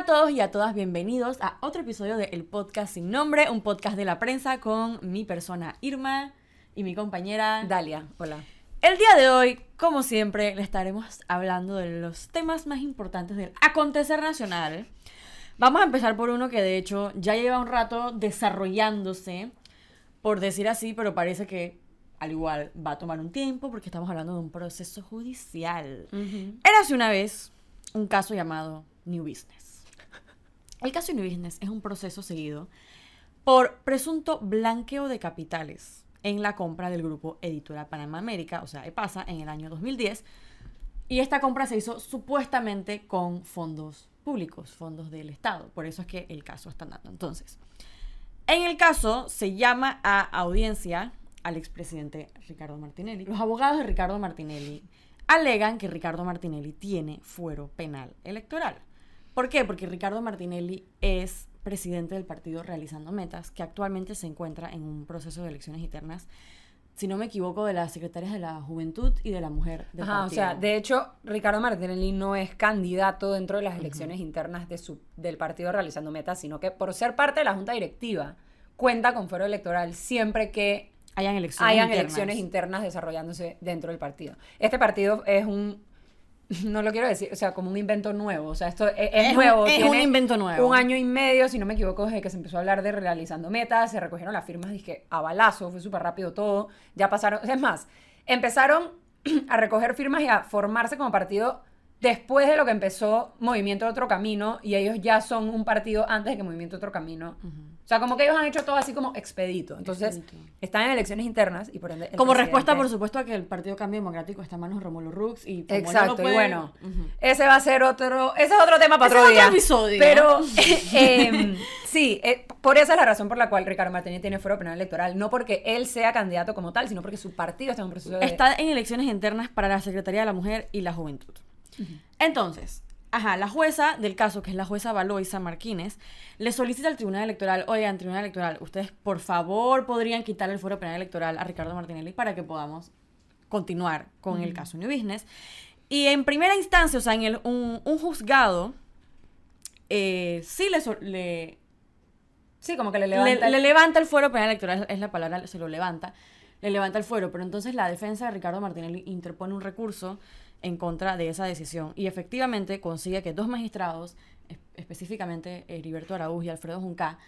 a todos y a todas, bienvenidos a otro episodio de El Podcast Sin Nombre, un podcast de la prensa con mi persona Irma y mi compañera Dalia. Hola. El día de hoy, como siempre, le estaremos hablando de los temas más importantes del acontecer nacional. Vamos a empezar por uno que de hecho ya lleva un rato desarrollándose, por decir así, pero parece que al igual va a tomar un tiempo porque estamos hablando de un proceso judicial. Era hace una vez un caso llamado New Business. El caso New Business es un proceso seguido por presunto blanqueo de capitales en la compra del grupo Editora Panamá América, o sea, EPASA, en el año 2010. Y esta compra se hizo supuestamente con fondos públicos, fondos del Estado. Por eso es que el caso está andando. Entonces, en el caso se llama a audiencia al expresidente Ricardo Martinelli. Los abogados de Ricardo Martinelli alegan que Ricardo Martinelli tiene fuero penal electoral. ¿Por qué? Porque Ricardo Martinelli es presidente del partido Realizando Metas, que actualmente se encuentra en un proceso de elecciones internas, si no me equivoco, de las secretarias de la Juventud y de la Mujer del Ajá, o partido. sea, de hecho, Ricardo Martinelli no es candidato dentro de las elecciones internas de su, del partido realizando metas, sino que por ser parte de la junta directiva cuenta con fuero electoral siempre que hayan elecciones hayan internas. elecciones internas desarrollándose dentro del partido. Este partido es un no lo quiero decir, o sea, como un invento nuevo. O sea, esto es, es nuevo. es tiene un invento nuevo. Un año y medio, si no me equivoco, desde que se empezó a hablar de realizando metas, se recogieron las firmas, dije, a balazo, fue súper rápido todo. Ya pasaron, es más, empezaron a recoger firmas y a formarse como partido después de lo que empezó Movimiento Otro Camino, y ellos ya son un partido antes de que Movimiento Otro Camino. O sea, como que ellos han hecho todo así como expedito. Entonces, Expedito. están en elecciones internas y por ende. Como respuesta, por supuesto, a que el Partido Cambio Democrático está en manos de Romulo Rux y como no lo Exacto, puede- y bueno, ese va a ser otro, ese es otro tema para otro día. episodio. Pero eh, sí, eh, por esa es la razón por la cual Ricardo Martínez tiene fuero penal electoral, no porque él sea candidato como tal, sino porque su partido está en un proceso de está en elecciones internas para la Secretaría de la Mujer y la Juventud. Entonces, ajá, la jueza del caso, que es la jueza Valoisa Martínez, le solicita al Tribunal Electoral, oigan, Tribunal Electoral, ustedes por favor podrían quitar el fuero penal electoral a Ricardo Martinelli para que podamos continuar con el caso New Business. Y en primera instancia, o sea, en el, un, un juzgado, eh, sí le, le, Sí, como que le le, levanta le el- levanta el fuero penal electoral, es la palabra, se lo levanta, le levanta el fuero, pero entonces la defensa de Ricardo Martinelli interpone un recurso en contra de esa decisión y efectivamente consigue que dos magistrados, es- específicamente Heriberto Araúz y Alfredo Junca,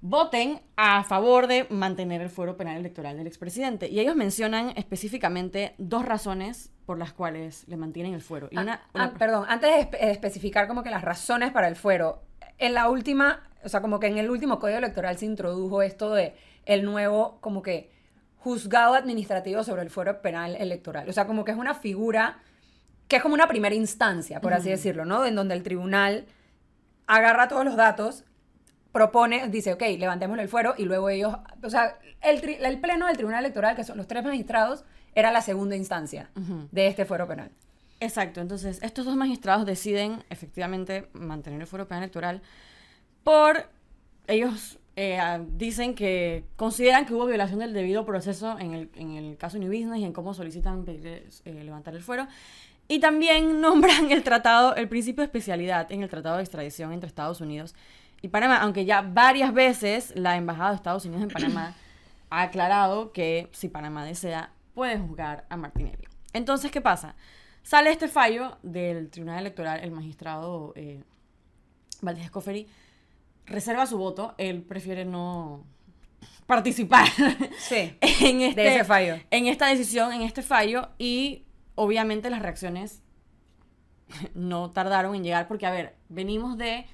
voten a favor de mantener el fuero penal electoral del expresidente. Y ellos mencionan específicamente dos razones por las cuales le mantienen el fuero. Y una, Ah, una- ah, perdón, antes de espe- de especificar como que las razones para el fuero, en la última, o sea, como que en el último código electoral se introdujo esto de el nuevo, como que juzgado administrativo sobre el fuero penal electoral. O sea, como que es una figura que es como una primera instancia, por así decirlo, ¿no? En donde el tribunal agarra todos los datos, propone, dice, ok, levantémosle el fuero y luego ellos, o sea, el, tri- el pleno del tribunal electoral, que son los tres magistrados, era la segunda instancia de este fuero penal. Exacto, entonces estos dos magistrados deciden efectivamente mantener el fuero penal electoral por ellos eh, ah, dicen que consideran que hubo violación del debido proceso en el, en el caso New Business y en cómo solicitan eh, levantar el fuero. Y también nombran el tratado, el principio de especialidad en el tratado de extradición entre Estados Unidos y Panamá, aunque ya varias veces la embajada de Estados Unidos en Panamá ha aclarado que si Panamá desea puede juzgar a Martinelli. Entonces, ¿qué pasa? Sale este fallo del Tribunal Electoral, el magistrado eh, Valdés Escoferi reserva su voto, él prefiere no participar Sí. en, este, ese fallo. en esta decisión, en este fallo, y obviamente las reacciones no tardaron en llegar, porque a ver, venimos de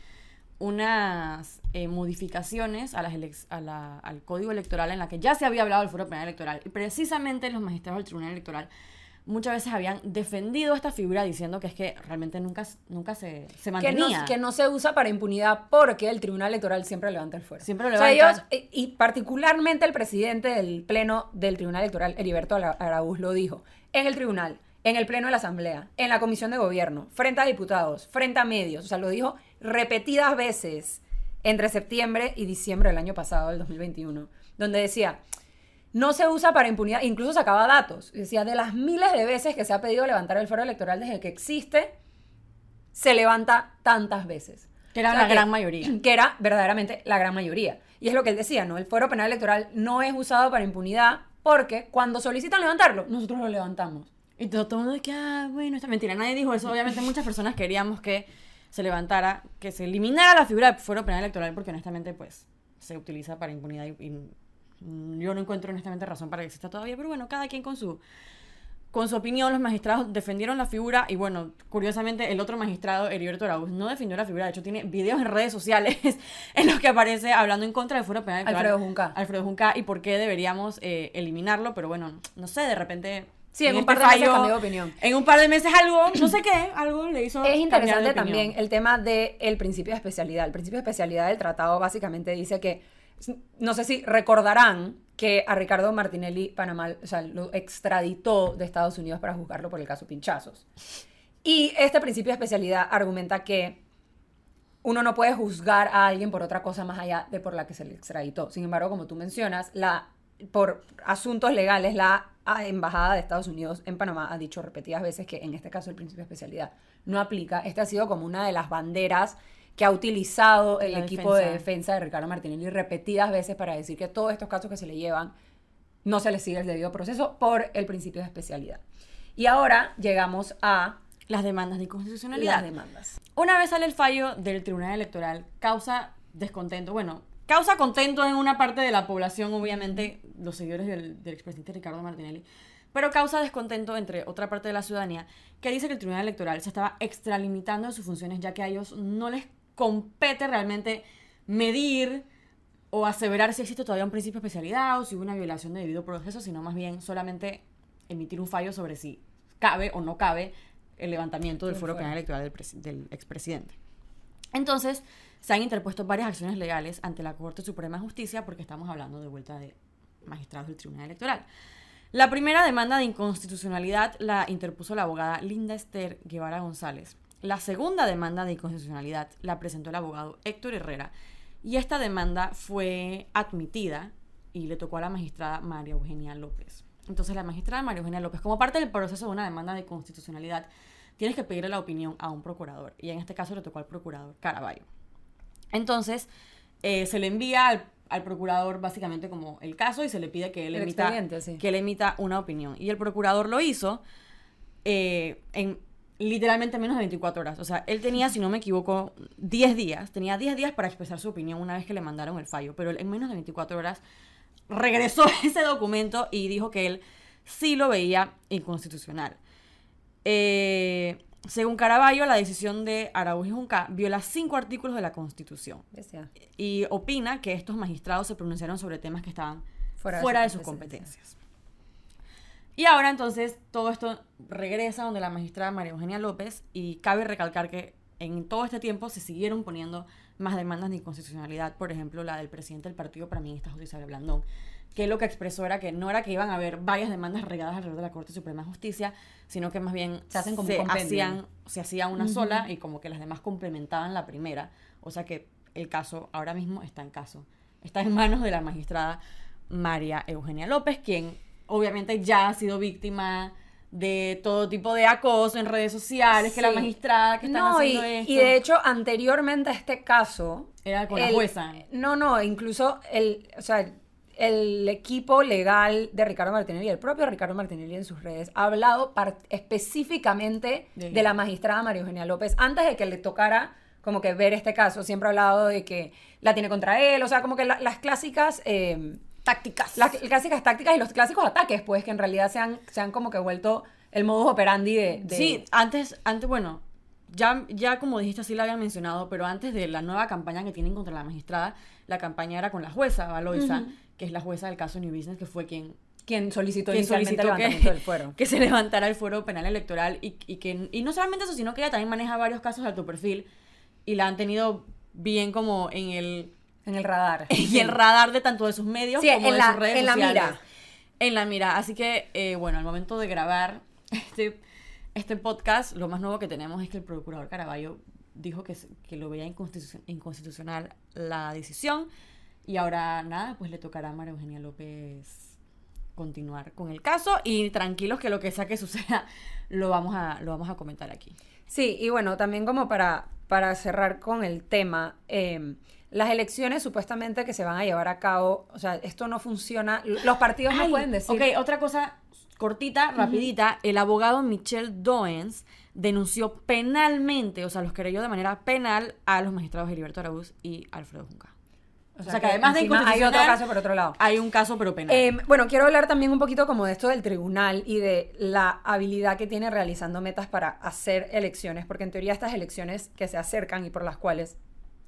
unas eh, modificaciones a las elec- a la- al código electoral en la que ya se había hablado del foro penal electoral, y precisamente los magistrados del Tribunal Electoral muchas veces habían defendido esta figura diciendo que es que realmente nunca, nunca se, se Que mantenía. no, que no se usa para impunidad porque el tribunal electoral siempre levanta el fuero. Siempre lo O sea, levanta. ellos, y y particularmente el presidente del pleno del tribunal electoral, Heriberto Ara- Araúz, lo dijo. En el tribunal, en el pleno de la asamblea, en la comisión de gobierno, frente a diputados, frente a medios. O sea, lo dijo repetidas veces entre septiembre y diciembre del año pasado, del 2021, donde decía, no se usa para impunidad, incluso sacaba datos. Decía, de las miles de veces que se ha pedido levantar el fuero electoral desde que existe, se levanta tantas veces. Que era O sea, la gran mayoría. Que era verdaderamente la gran mayoría. Y es lo que él decía, ¿no? El fuero penal electoral no es usado para impunidad porque cuando solicitan levantarlo, nosotros lo levantamos. Y todo, todo el mundo que, ah, bueno, esta mentira. Nadie dijo eso. Obviamente muchas personas queríamos que se levantara, que se eliminara la figura de fuero penal electoral porque honestamente, pues, se utiliza para impunidad y, y, yo no encuentro honestamente razón para que exista todavía. Pero bueno, cada quien con su con su opinión, los magistrados defendieron la figura y bueno, curiosamente el otro magistrado, Heriberto Arauz, no defendió la figura, de hecho tiene videos en redes sociales en los que aparece hablando en contra del fuero penal. Alfredo Junca. Alfredo Junca y por qué deberíamos eh, eliminarlo, pero bueno, no sé, de repente... Sí, en un este par de meses cambió de opinión. En un par de meses algo, no sé qué, algo le hizo Es de interesante opinión. también el tema del principio de especialidad. El principio de especialidad del tratado básicamente dice que, no sé si recordarán que a Ricardo Martinelli Panamá o sea, lo extraditó de Estados Unidos para juzgarlo por el caso Pinchazos. Y este principio de especialidad argumenta que uno no puede juzgar a alguien por otra cosa más allá de por la que se le extraditó. Sin embargo, como tú mencionas, la, por asuntos legales, la Embajada de Estados Unidos en Panamá ha dicho repetidas veces que en este caso el principio de especialidad no aplica. Esta ha sido como una de las banderas que ha utilizado el La equipo de defensa. defensa de Ricardo Martinelli repetidas veces para decir que todos estos casos que se le llevan no se les sigue el debido proceso por el principio de especialidad. Y ahora llegamos a Las demandas de inconstitucionalidad. las demandas. Una vez sale el fallo del Tribunal Electoral, causa descontento. Bueno, causa contento en una parte de la población, obviamente, los seguidores del, del expresidente Ricardo Martinelli, pero causa descontento entre otra parte de la ciudadanía que dice que el Tribunal Electoral se estaba extralimitando de sus funciones ya que a ellos no les compete realmente medir o aseverar si existe todavía un principio de especialidad o si hubo una violación de debido proceso, sino más bien solamente emitir un fallo sobre si cabe o no cabe el levantamiento del fuero. penal electoral del, del expresidente. Entonces, se han interpuesto varias acciones legales ante la Corte Suprema de Justicia porque estamos hablando de vuelta de magistrados del Tribunal Electoral. La primera demanda de inconstitucionalidad la interpuso la abogada Linda Esther Guevara González. La segunda demanda de inconstitucionalidad la presentó el abogado Héctor Herrera y esta demanda fue admitida y le tocó a la magistrada María Eugenia López. Entonces la magistrada María Eugenia López, como parte del proceso de una demanda de constitucionalidad, tienes que pedirle la opinión a un procurador y en este caso le tocó al procurador Caraballo. Entonces, eh, se le envía al, al procurador básicamente como el caso y se le pide que él, El emita, sí. que él emita una opinión. Y el procurador lo hizo eh, en literalmente menos de 24 horas. O sea, él tenía, si no me equivoco, 10 días. Tenía 10 días para expresar su opinión una vez que le mandaron el fallo. Pero él en menos de 24 horas regresó ese documento y dijo que él sí lo veía inconstitucional. Eh, según Caraballo, la decisión de Araújo y Junca viola cinco artículos de la Constitución y opina que estos magistrados se pronunciaron sobre temas que estaban Fuera fuera, de sus competencias. Y ahora entonces todo esto regresa donde la magistrada María Eugenia López y cabe recalcar que en todo este tiempo se siguieron poniendo más demandas de inconstitucionalidad, por ejemplo la del presidente del partido para mí está José Isabel Blandón, que lo que expresó era que no era que iban a haber varias demandas regadas alrededor de la Corte Suprema de Justicia, sino que más bien Se hacen como hacían, se hacía una sola y como que las demás complementaban la primera, o sea que el caso ahora mismo está en caso, está en manos de la magistrada María Eugenia López, quien obviamente ya ha sido víctima de todo tipo de acoso en redes sociales, que la magistrada que están no, y, haciendo esto. y de hecho, anteriormente a este caso. Era con la jueza. No, no, incluso el, o sea, el, el equipo legal de Ricardo Martinelli, el propio Ricardo Martinelli en sus redes, ha hablado específicamente De- de, la magistrada María Eugenia López antes de que le tocara como que ver este caso. Siempre ha hablado de que la tiene contra él, o sea, como que la- las clásicas. eh, tácticas. las clásicas tácticas y los clásicos ataques, pues, que en realidad se han, se han como que vuelto el modus operandi de... de- Sí, antes, antes, bueno, ya, ya como dijiste, así la habían mencionado, pero antes de la nueva campaña que tienen contra la magistrada, la campaña era con la jueza Valoisa, que es la jueza del caso New Business, que fue quien, quien solicitó quien solicitó el levantamiento que, del fuero. que se levantara el fuero penal electoral y, y que, y no solamente eso, sino que ella también maneja varios casos de alto perfil y la han tenido bien como en el, En el radar. en el radar de tanto de sus medios Sí, como en de la- sus redes en la sociales. mira. En la mira. Así que, eh, bueno, al momento de grabar este, este podcast, lo más nuevo que tenemos es que el procurador Caraballo dijo que, que lo veía inconstitu- inconstitucional la decisión. Y ahora, nada, pues le tocará a María Eugenia López continuar con el caso. Y tranquilos que lo que sea que suceda, lo vamos a, lo vamos a comentar aquí. Sí, y bueno, también como para para cerrar con el tema, eh, las elecciones supuestamente que se van a llevar a cabo, o sea, esto no funciona, los partidos no pueden decir... Ok, otra cosa cortita, rapidita. El abogado Michel Doens denunció penalmente, o sea, los querelló de manera penal a los magistrados Heriberto Araúz y Alfredo Junca. O O sea, que que además de hay otro caso por otro lado. Hay un caso, pero penal. Eh, bueno, quiero hablar también un poquito como de esto del tribunal y de la habilidad que tiene realizando metas para hacer elecciones, porque en teoría estas elecciones que se acercan y por las cuales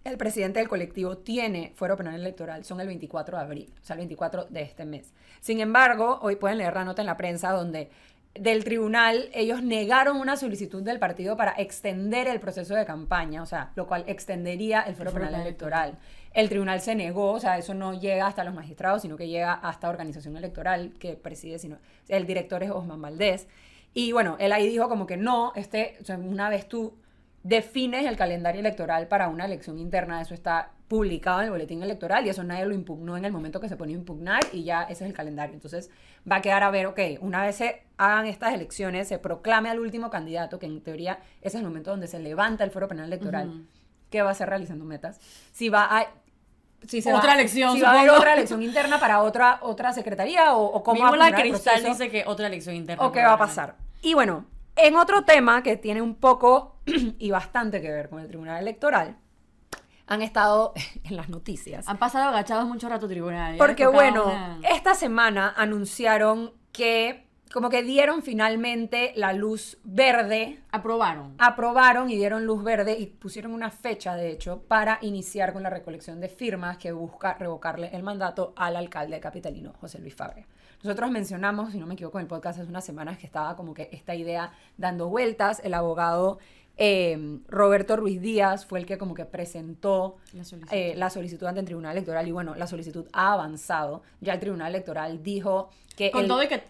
el presidente del colectivo tiene fuero penal electoral son el 24 de abril, o sea, el 24 de este mes. Sin embargo, hoy pueden leer la nota en la prensa donde del tribunal ellos negaron una solicitud del partido para extender el proceso de campaña, o sea, lo cual extendería el fuero penal penal electoral. El tribunal se negó, o sea, eso no llega hasta los magistrados, sino que llega hasta organización electoral que preside, sino el director es Osman Valdés. Y bueno, él ahí dijo como que no, este, o sea, una vez tú defines el calendario electoral para una elección interna, eso está publicado en el boletín electoral y eso nadie lo impugnó en el momento que se pone a impugnar y ya ese es el calendario. Entonces va a quedar a ver, ok, una vez se hagan estas elecciones, se proclame al último candidato, que en teoría ese es el momento donde se levanta el fuero penal electoral, Ujú. que va a ser realizando metas. Si va a... Si se Otra va- elección, Si va a haber otra elección interna para otra, otra secretaría o, o cómo va a el Cristal proceso. dice que otra elección interna. ¿O qué va a pasar? Y bueno, en otro tema que tiene un poco y bastante que ver con el Tribunal Electoral, han estado en las noticias. Han pasado agachados mucho rato tribunal. ya Porque bueno, una- esta semana anunciaron que como que dieron finalmente la luz verde, Aprobaron. aprobaron y dieron luz verde y pusieron una fecha, de hecho, para iniciar con la recolección de firmas que busca revocarle el mandato al alcalde capitalino, José Luis Fabre. Nosotros mencionamos, si no me equivoco, en el podcast hace unas semanas que estaba como que esta idea dando vueltas. El abogado eh, Roberto Ruiz Díaz fue el que como que presentó La solicitud. eh, la solicitud ante el Tribunal Electoral y bueno, la solicitud ha avanzado. Ya el Tribunal Electoral dijo que... Con el- todo y que,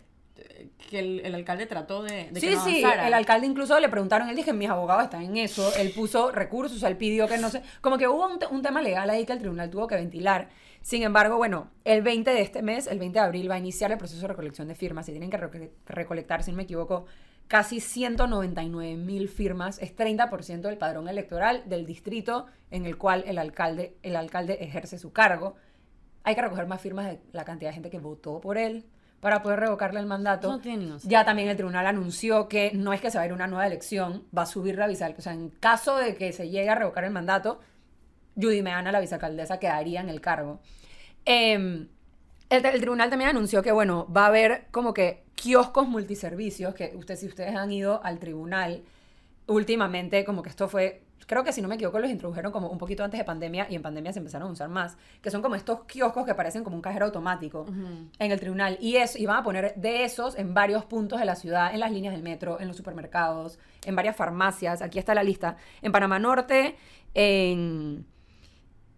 que el, el alcalde trató de, de sí, que no sí, el alcalde incluso le preguntaron, él dije, mis abogados están en eso, él puso recursos, él pidió que no sé, como que hubo un, te- un tema legal ahí que el tribunal tuvo que ventilar. Sin embargo, bueno, el 20 de este mes, el 20 de abril, va a iniciar el proceso de recolección de firmas. Se tienen que reco- recolectar, si no me equivoco, casi 199 mil firmas. Es 30% del padrón electoral del distrito en el cual el alcalde, el alcalde ejerce su cargo. Hay que recoger más firmas de la cantidad de gente que votó por él para poder revocarle el mandato. No tiene. Ya también el tribunal anunció que no es que se va a ir una nueva elección, va a subir la vicealcaldesa. O sea, en caso de que se llegue a revocar el mandato, Judy Meana, la vicealcaldesa, quedaría en el cargo. Eh, el, el tribunal también anunció que, bueno, va a haber como que kioscos multiservicios, que usted, si ustedes han ido al tribunal últimamente, como que esto fue, creo que si no me equivoco, los introdujeron como un poquito antes de pandemia y en pandemia se empezaron a usar más, que son como estos kioscos que parecen como un cajero automático en el tribunal y eso y van a poner de esos en varios puntos de la ciudad, en las líneas del metro, en los supermercados, en varias farmacias. Aquí está la lista. En Panamá Norte, en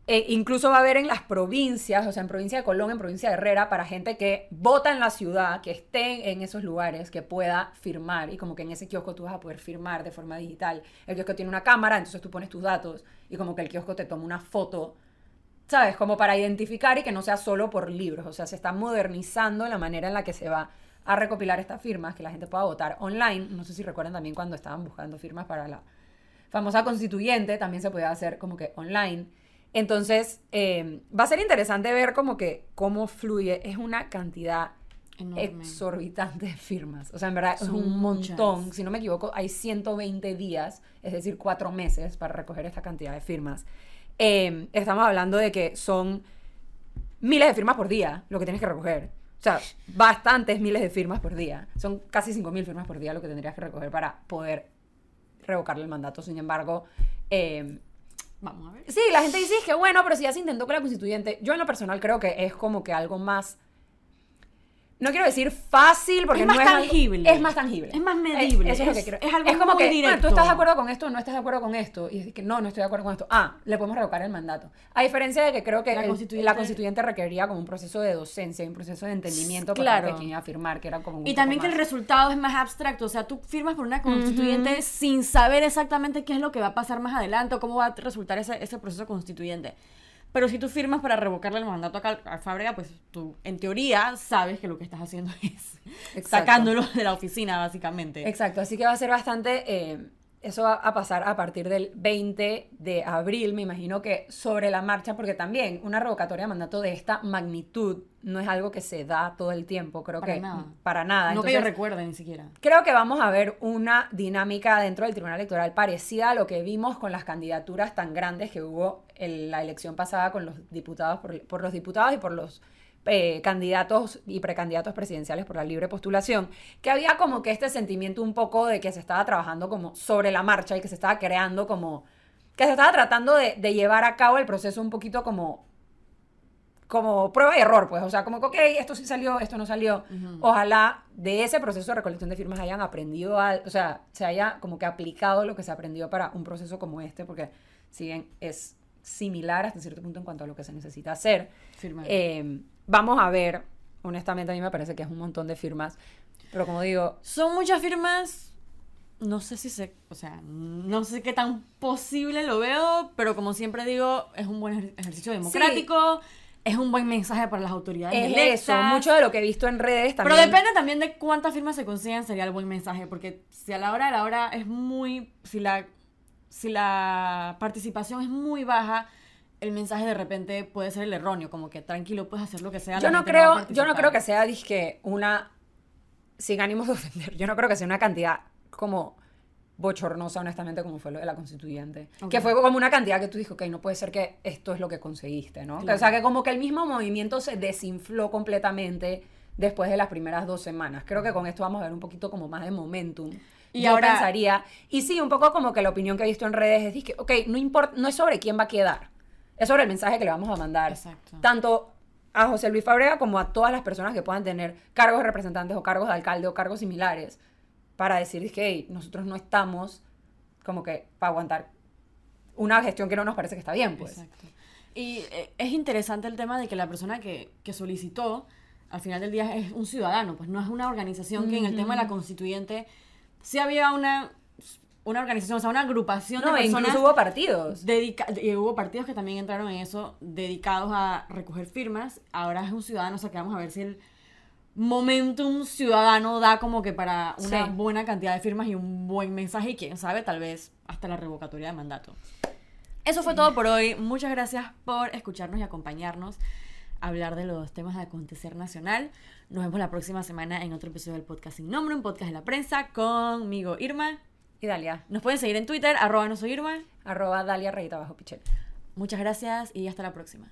e incluso va a haber en las provincias, o sea, en provincia de Colón, en provincia de Herrera, para gente que vota en la ciudad, que esté en esos lugares, que pueda firmar. Y como que en ese kiosco tú vas a poder firmar de forma digital. El kiosco tiene una cámara, entonces tú pones tus datos y como que el kiosco te toma una foto, ¿sabes? Como para identificar y que no sea solo por libros. O sea, se está modernizando la manera en la que se va a recopilar estas firmas, que la gente pueda votar online. No sé si recuerdan también cuando estaban buscando firmas para la famosa constituyente, también se podía hacer como que online. Entonces, eh, va a ser interesante ver como que cómo fluye. Es una cantidad Enorme. exorbitante de firmas. O sea, en verdad es un muchas. montón. Si no me equivoco, hay 120 días, es decir, cuatro meses para recoger esta cantidad de firmas. Eh, estamos hablando de que son miles de firmas por día lo que tienes que recoger. O sea, bastantes miles de firmas por día. Son casi 5.000 firmas por día lo que tendrías que recoger para poder revocarle el mandato. Sin embargo, eh, Vamos a ver. Sí, la gente dice "Es que bueno, pero si ya se intentó con la constituyente, yo en lo personal creo que es como que algo más. No quiero decir fácil porque Es más no es tangible. es más tangible. Es más medible. Eh, eso es, lo que Es- quiero. es algo como muy que, directo. bueno, tú estás de acuerdo con esto, no estás de acuerdo con esto. Y es que no, no estoy de acuerdo con esto. Ah, le podemos revocar el mandato. A diferencia de que creo que La el- constituyente- la constituyente requeriría como un proceso de docencia, un proceso de entendimiento Claro. para quien iba a firmar, que era como un Y también que el resultado es más abstracto, o sea, tú firmas por una constituyente sin saber exactamente qué es lo que va a pasar más adelante o cómo va a resultar ese, ese proceso constituyente. Pero si tú firmas para revocarle el mandato a, a Fábrega, pues tú, en teoría, sabes que lo que estás haciendo es Exacto. sacándolo de la oficina, básicamente. Exacto, así que va a ser bastante eh, eso va a pasar a partir del 20 de abril, me imagino que sobre la marcha, porque también una revocatoria de mandato de esta magnitud no es algo que se da todo el tiempo, creo Para que nada. para nada. no que yo Entonces, recuerde ni siquiera. Creo que vamos a ver una dinámica dentro del Tribunal Electoral parecida a lo que vimos con las candidaturas tan grandes que hubo en la elección pasada con los diputados, por, por los diputados y por los eh, candidatos y precandidatos presidenciales por la libre postulación, que había como que este sentimiento un poco de que se estaba trabajando como sobre la marcha y que se estaba creando como, que se estaba tratando de, de llevar a cabo el proceso un poquito como como prueba y error, pues, o sea, como que, ok, esto sí salió, esto no salió. Ojalá de ese proceso de recolección de firmas hayan aprendido, al- o sea, se haya como que aplicado lo que se aprendió para un proceso como este, porque si bien es similar hasta cierto punto en cuanto a lo que se necesita hacer, eh, vamos a ver, honestamente a mí me parece que es un montón de firmas, pero como digo, Son muchas firmas. No sé si se. O sea, no sé qué tan posible lo veo, pero como siempre digo, es un buen ejer- ejercicio democrático. Es un buen mensaje para las autoridades. es electas. eso, mucho de lo que he visto en redes también. Pero depende también de cuántas firmas se consigan, sería el buen mensaje. Porque si a la hora de la hora es muy. Si la, si la participación es muy baja, el mensaje de repente puede ser el erróneo. Como que tranquilo, puedes hacer lo que sea. yo no creo, a yo no creo que sea disque una sin ánimos de ofender. Yo no creo que sea una cantidad como bochornosa, honestamente, como fue lo de la constituyente. Ok. Que fue como una cantidad que tú dices, ok, no puede ser que esto es lo que conseguiste, ¿no? Claro. O sea, que como que el mismo movimiento se desinfló completamente después de las primeras dos semanas. Creo que con esto vamos a ver un poquito como más de momentum. Y yo ahora- pensaría, y sí, un poco como que la opinión que he visto en redes es que, ok, no importa, no es sobre quién va a quedar, es sobre el mensaje que le vamos a mandar. Exacto. Tanto a José Luis Fabrega como a todas las personas que puedan tener cargos de representantes o cargos de alcalde o cargos similares para decir que hey, nosotros no estamos como que para aguantar una gestión que no nos parece que está bien, pues. Exacto. Y eh, es interesante el tema de que la persona que, que solicitó, al final del día, es un ciudadano, pues no es una organización que en el tema de la constituyente sí había una, una organización, o sea, una agrupación No, de personas. incluso hubo partidos. y hubo partidos que también entraron en eso, dedicados a recoger firmas. Ahora es un ciudadano, o sea que vamos a ver si el momentum ciudadano da como que para una Sí. buena cantidad de firmas y un buen mensaje y quién sabe, tal vez hasta la revocatoria de mandato. Eso fue todo por hoy. Muchas gracias por escucharnos y acompañarnos hablar de los temas de acontecer nacional. Nos vemos la próxima semana en otro episodio del podcast sin nombre, un podcast de la prensa conmigo, Irma. Y Dalia, Nos pueden seguir en Twitter, arroba no soy Irma. arroba Dalia Rayita Bajo Pichel. Muchas gracias y hasta la próxima.